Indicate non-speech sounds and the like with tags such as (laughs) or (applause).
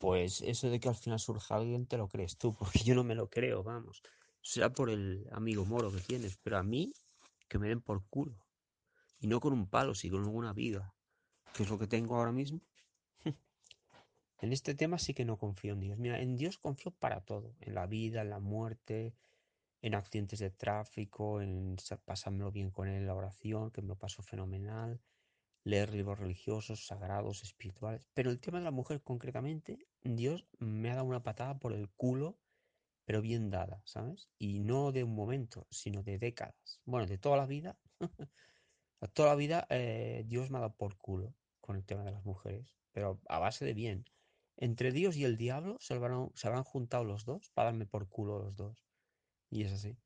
Pues eso de que al final surja alguien te lo crees tú, (laughs) porque yo no me lo creo, vamos. Será por el amigo moro que tienes, pero a mí que me den por culo. Y no con un palo, sino con una viga, que es lo que tengo ahora mismo. (laughs) En este tema sí que no confío en Dios. Mira, en Dios confío para todo, en la vida, en la muerte, en accidentes de tráfico, en pasármelo bien con él en la oración, que me lo paso fenomenal, leer libros religiosos, sagrados, espirituales. Pero el tema de la mujer concretamente, Dios me ha dado una patada por el culo, pero bien dada, ¿sabes? Y no de un momento, sino de décadas. Bueno, de toda la vida. (laughs) toda la vida eh, Dios me ha dado por culo con el tema de las mujeres, pero a base de bien. Entre Dios y el diablo se habrán, se habrán juntado los dos para darme por culo los dos. Y es así.